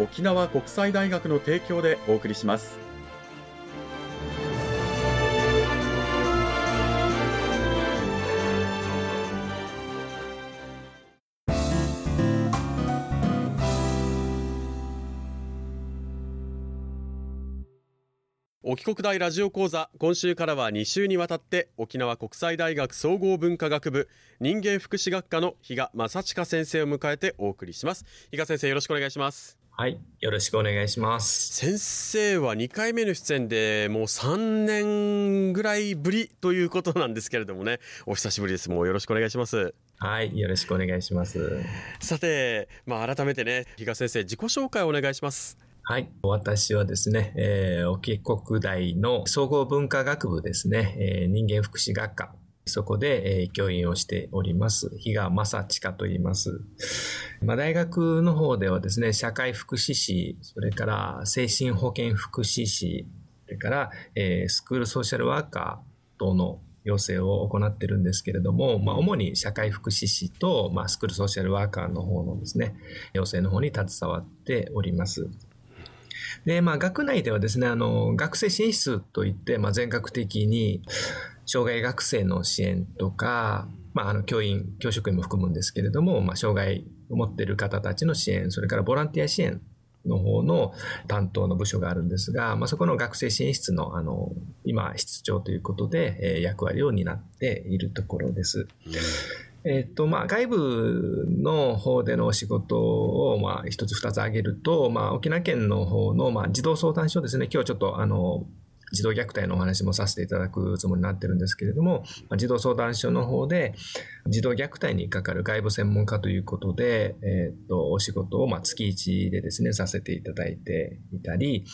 沖縄国際大学の提供でお送りします。沖国大ラジオ講座今週からは2週にわたって沖縄国際大学総合文化学部人間福祉学科の比嘉正親先生を迎えてお送りします。比嘉先生よろしくお願いします。はい、よろしくお願いします。先生は2回目の出演でもう3年ぐらいぶりということなんですけれどもね。お久しぶりです。もうよろしくお願いします。はい、よろしくお願いします。さて、まあ、改めてね比嘉先生自己紹介をお願いします。はい、私はですね、えー、沖国大の総合文化学部ですね、えー、人間福祉学科、そこで、えー、教員をしております。比嘉正親と言います。まあ、大学の方ではですね、社会福祉士、それから精神保健福祉士、それから、えー、スクールソーシャルワーカー等の養成を行ってるんですけれども、まあ、主に社会福祉士と、まあ、スクールソーシャルワーカーの方のですね、養成の方に携わっております。で、まあ、学内ではですね、あの、学生支援室といって、まあ、全学的に、障害学生の支援とか、まあ、あの、教員、教職員も含むんですけれども、まあ、障害を持っている方たちの支援、それからボランティア支援の方の担当の部署があるんですが、まあ、そこの学生支援室の、あの、今、室長ということで、えー、役割を担っているところです。えっと、まあ、外部の方でのお仕事を、まあ、一つ二つ挙げると、まあ、沖縄県の方の、まあ、児童相談所ですね。今日ちょっと、あの、児童虐待のお話もさせていただくつもりになってるんですけれども、まあ、児童相談所の方で、児童虐待にかかる外部専門家ということで、えっと、お仕事を、ま、月1でですね、させていただいていたり、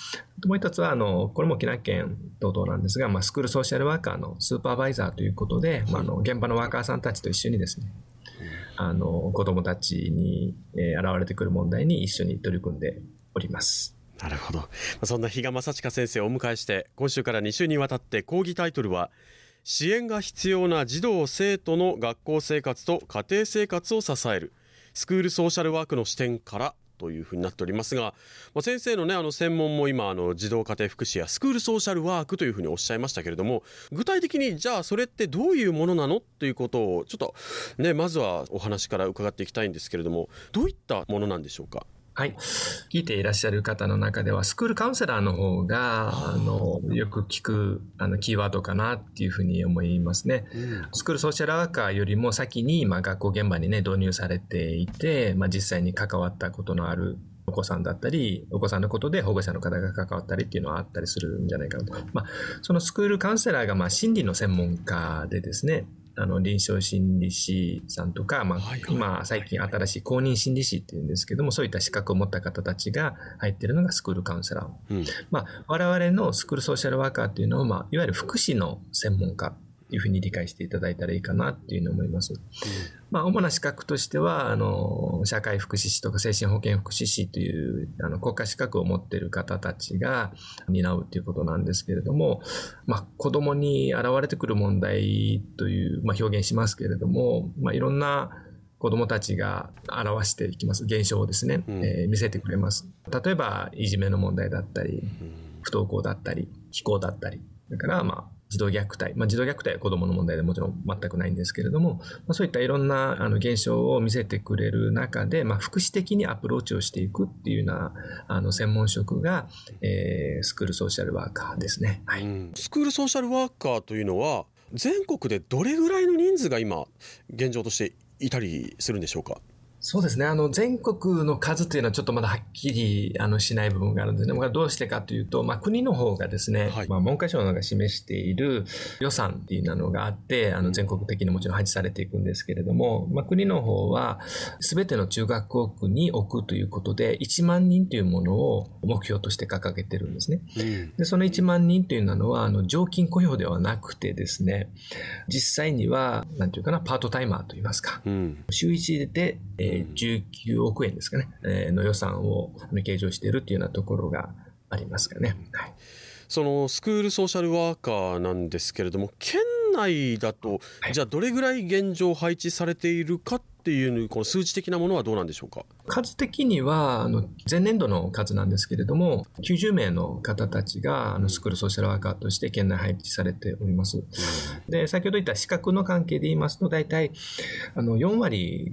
もう一つは、あの、これも沖縄県等々なんですが、まあ、スクールソーシャルワーカーのスーパーバイザーということで、まあ、あの、現場のワーカーさんたちと一緒にですね、あの、子供たちに、え、現れてくる問題に一緒に取り組んでおります。なるほど。そんな比嘉正親先生をお迎えして、今週から2週にわたって講義タイトルは、支援が必要な児童生徒の学校生活と家庭生活を支える、スクールソーシャルワークの視点からというふうになっておりますが、まあ、先生のね、あの専門も今、あの児童家庭福祉やスクールソーシャルワークというふうにおっしゃいましたけれども、具体的にじゃあそれってどういうものなの？ということを、ちょっとね、まずはお話から伺っていきたいんですけれども、どういったものなんでしょうか？はい。聞いていらっしゃる方の中では、スクールカウンセラーの方が、あの、よく聞く、あの、キーワードかなっていうふうに思いますね。うん、スクールソーシャルワーカーよりも先に、まあ、学校現場にね、導入されていて、まあ、実際に関わったことのあるお子さんだったり、お子さんのことで保護者の方が関わったりっていうのはあったりするんじゃないかなと。まあ、そのスクールカウンセラーが、まあ、心理の専門家でですね、あの、臨床心理士さんとか、まあ、はいはい、今、最近新しい公認心理士っていうんですけども、そういった資格を持った方たちが入っているのがスクールカウンセラー。うん、まあ、我々のスクールソーシャルワーカーっていうのは、まあ、いわゆる福祉の専門家いうふうに理解していただいたらいいかなっていうのを思います。うん、まあ、主な資格としては、あの、社会福祉士とか精神保健福祉士という、あの、国家資格を持っている方たちが担うということなんですけれども、まあ、子供に現れてくる問題という、まあ、表現しますけれども、まあ、いろんな子供たちが表していきます。現象をですね、うん、えー、見せてくれます。例えば、いじめの問題だったり、不登校だったり、非行だったり、だから、まあ、児童虐待、まあ、児童虐待は子供の問題でもちろん全くないんですけれども、まあ、そういったいろんなあの現象を見せてくれる中で、まあ、福祉的にアプローチをしていくっていうようなあの専門職が、えー、スクールソーシャルワーカーですね、はい、うん、スクールソーシャルワーカーというのは全国でどれぐらいの人数が今現状としていたりするんでしょうか？そうですね。あの、全国の数っていうのはちょっとまだはっきり、あの、しない部分があるんですね。どうしてかというと、まあ、国の方がですね、はい、まあ、文科省が示している予算っていうのがあって、あの、全国的にもちろん配置されていくんですけれども、まあ、国の方は、すべての中学校区に置くということで、1万人というものを目標として掲げてるんですね。うん、で、その1万人というのは、あの、常勤雇用ではなくてですね、実際には、なんていうかな、パートタイマーといいますか、うん、週1で、えー、19億円ですかね、えー、の予算を計上しているというようなところがありますかね。はい、そのスクールソーシャルワーカーなんですけれども、県内だと、じゃあどれぐらい現状配置されているかっていうこの数字的なものはどうなんでしょうか？数的にはあの前年度の数なんですけれども90名の方たちがあのスクールソーシャルワーカーとして県内配置されております。で先ほど言った資格の関係で言いますと大体あの4割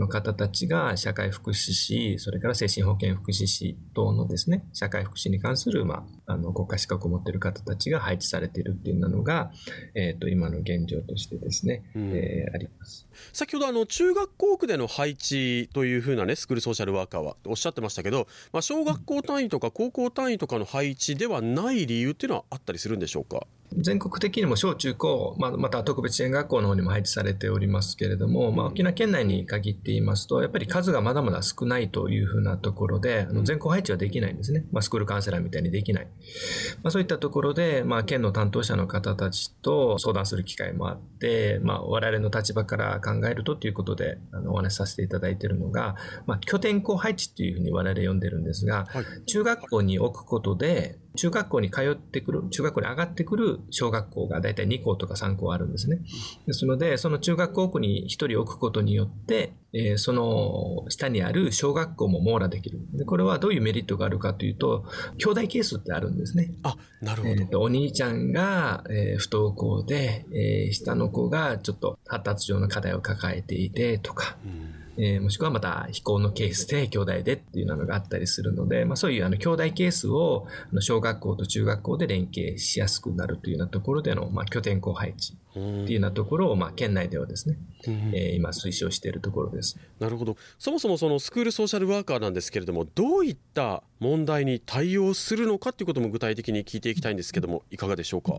の方たちが社会福祉士、それから精神保健福祉士等のですね、社会福祉に関する、まあ、あの、国家資格を持っている方たちが配置されているっていうのが、えっ、ー、と、今の現状としてですね、うん、えー、あります。先ほど、あの、中学校区での配置というふうなね、スクールソーシャルワーカーはおっしゃってましたけど、まあ、小学校単位とか高校単位とかの配置ではない理由っていうのはあったりするんでしょうか？全国的にも小中高、まあ、また特別支援学校の方にも配置されておりますけれども、まあ、沖縄県内に限って言いますと、やっぱり数がまだまだ少ないというふうなところで、あの全校配置はできないんですね。まあ、スクールカウンセラーみたいにできない。まあ、そういったところで、まあ、県の担当者の方たちと相談する機会もあって、まあ、我々の立場から考えるとということで、あの、お話しさせていただいているのが、まあ、拠点校配置っていうふうに我々呼んでるんですが、はい、中学校に置くことで、中学校に通ってくる、中学校に上がってくる小学校がだいたい2校とか3校あるんですね。ですので、その中学校区に1人置くことによって、えー、その下にある小学校も網羅できる。で、これはどういうメリットがあるかというと、兄弟係数ってあるんですね。あ、なるほど。えー、お兄ちゃんが、えー、不登校で、えー、下の子がちょっと発達上の課題を抱えていてとか、うんえー、もしくはまた非行のケースで兄弟でっていうのがあったりするので、まあ、そういうあの兄弟ケースを小学校と中学校で連携しやすくなるというようなところでの、まあ、拠点校配置っていうようなところを、まあ、県内ではですね、えー、今推奨しているところです。なるほど。そもそもそのスクールソーシャルワーカーなんですけれども、どういった問題に対応するのかということも具体的に聞いていきたいんですけども、いかがでしょうか？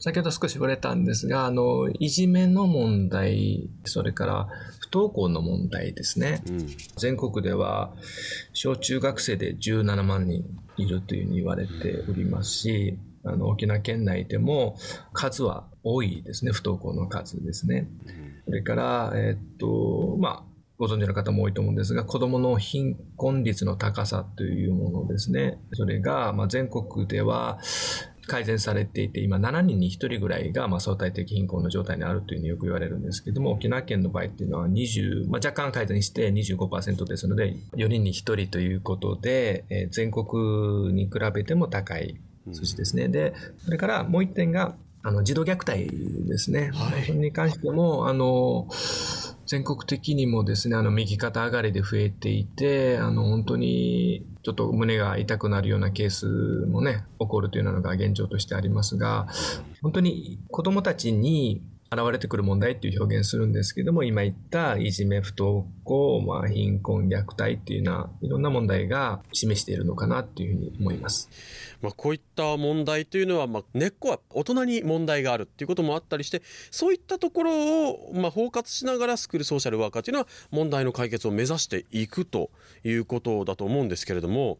先ほど少し触れたんですが、あの、いじめの問題、それから不登校の問題ですね。うん、全国では小中学生で17万人いるというふうに言われておりますし、あの、沖縄県内でも数は多いですね、不登校の数ですね。それから、えっと、まあ、ご存知の方も多いと思うんですが、子供の貧困率の高さというものですね。それが、まあ、全国では改善されていて、今7人に1人ぐらいが、まあ、相対的貧困の状態にあるというふうによく言われるんですけども、沖縄県の場合っていうのは20、まあ、若干改善して25%ですので、4人に1人ということで、えー、全国に比べても高い数字ですね。で、それからもう一点が、あの、児童虐待ですね。はい、それに関しても、あの、全国的にもですね、あの、右肩上がりで増えていて、あの、本当に、ちょっと胸が痛くなるようなケースもね、起こるというのが現状としてありますが、本当に子供たちに現れてくる問題っていう表現するんですけども、今言ったいじめ、不登校、まあ、貧困、虐待っていうような、いろんな問題が示しているのかなっていうふうに思います。まあ、こういった問題というのは、まあ、根っこは大人に問題があるっていうこともあったりしてそういったところを、まあ、包括しながらスクールソーシャルワーカーというのは問題の解決を目指していくということだと思うんですけれども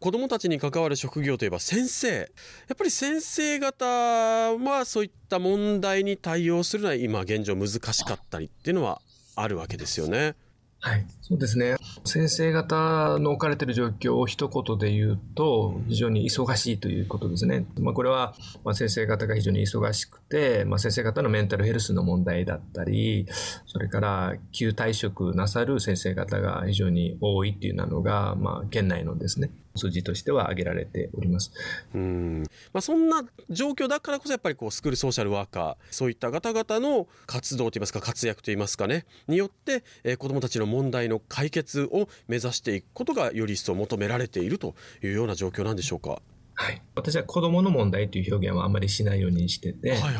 子どもたちに関わる職業といえば先生やっぱり先生方はそういった問題に対応するのは今現状難しかったりっていうのはあるわけですよね。はい、そうですね。先生方の置かれている状況を一言で言うと、非常に忙しいということですね。まあ、これは、まあ、先生方が非常に忙しくて、まあ、先生方のメンタルヘルスの問題だったり、それから急退職なさる先生方が非常に多いっていうのが、まあ、県内のですね、数字としては挙げられております。うん、まあ、そんな状況だからこそやっぱりこうスクールソーシャルワーカーそういった方々の活動といいますか活躍といいますかねによって、えー、子どもたちの問題の解決を目指していくことがより一層求められているというような状況なんでしょうか？はい、私は子供の問題という表現はあまりしないようにしてて、はいはい、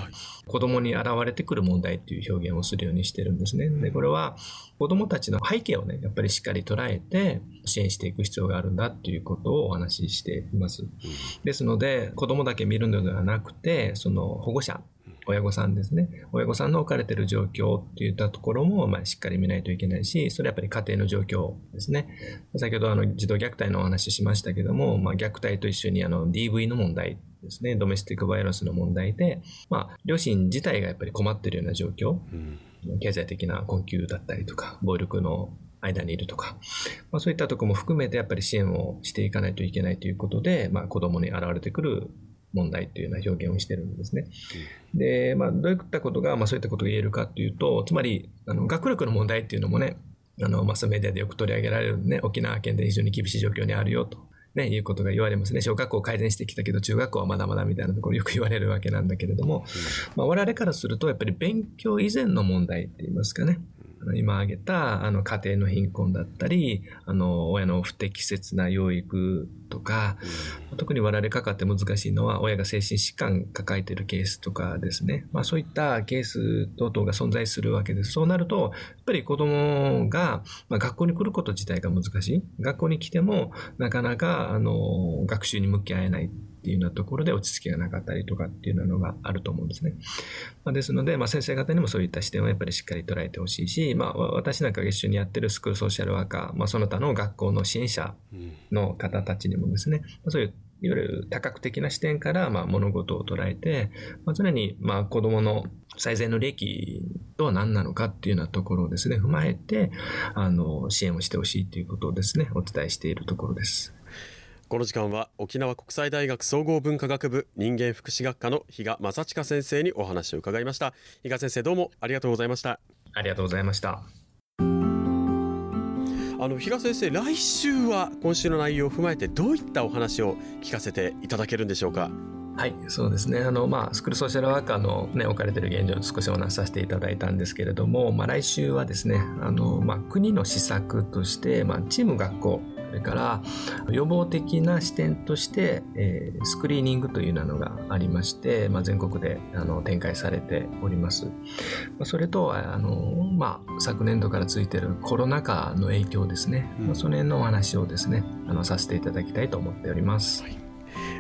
子供に現れてくる問題という表現をするようにしてるんですね。で、これは子供たちの背景をね、やっぱりしっかり捉えて支援していく必要があるんだということをお話ししています。ですので、子供だけ見るのではなくて、その保護者、親御さんですね。親御さんの置かれている状況っていったところも、まあ、しっかり見ないといけないし、それはやっぱり家庭の状況ですね。先ほどあの児童虐待のお話ししましたけども、まあ、虐待と一緒にあの DV の問題ですね、ドメスティックバイオスの問題で、まあ、両親自体がやっぱり困っているような状況、うん、経済的な困窮だったりとか、暴力の間にいるとか、まあ、そういったところも含めてやっぱり支援をしていかないといけないということで、まあ、子供に現れてくる問題というような表現をしてるんですね。で、まあ、どういったことが、まあ、そういったことが言えるかというと、つまり、あの、学力の問題っていうのもね、あの、マスメディアでよく取り上げられるね、沖縄県で非常に厳しい状況にあるよと。ね、いうことが言われますね。小学校改善してきたけど、中学校はまだまだみたいなところよく言われるわけなんだけれども、まあ、我々からすると、やっぱり勉強以前の問題って言いますかね。今挙げたあの家庭の貧困だったり、あの親の不適切な養育とか、うん、特に我々かかって難しいのは親が精神疾患抱えているケースとかですね。まあそういったケース等々が存在するわけです。そうなると、やっぱり子供が、まあ、学校に来ること自体が難しい。学校に来てもなかなかあの学習に向き合えない。っていうようなところで落ち着きがなかったりとかっていうのがあると思うんですね。まあ、ですので、まあ、先生方にもそういった視点をやっぱりしっかり捉えてほしいし、まあ、私なんかが一緒にやってるスクールソーシャルワーカー、まあ、その他の学校の支援者の方たちにもですね、まあ、そういういわゆる多角的な視点からまあ物事を捉えて、まあ、常にまあ子供の最善の利益とは何なのかっていうようなところをですね、踏まえて、あの、支援をしてほしいということをですね、お伝えしているところです。この時間は沖縄国際大学総合文化学部人間福祉学科の比嘉正親先生にお話を伺いました。比嘉先生どうもありがとうございました。ありがとうございました。あの比嘉先生来週は今週の内容を踏まえてどういったお話を聞かせていただけるんでしょうか？はい、そうですね。あの、まあ、スクールソーシャルワーカーのね、置かれている現状を少しお話しさせていただいたんですけれども、まあ、来週はですね、あの、まあ、国の施策として、まあ、チーム学校、それから予防的な視点として、えー、スクリーニングというのがありまして、まあ、全国であの展開されております。それとあの、まあ、昨年度からついているコロナ禍の影響ですね、うん、その辺のお話をですねあのさせていただきたいと思っております。はい、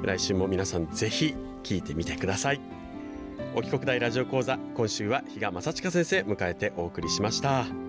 来週も皆さんぜひ聞いてみてください。沖国大ラジオ講座今週は比嘉正親先生迎えてお送りしました。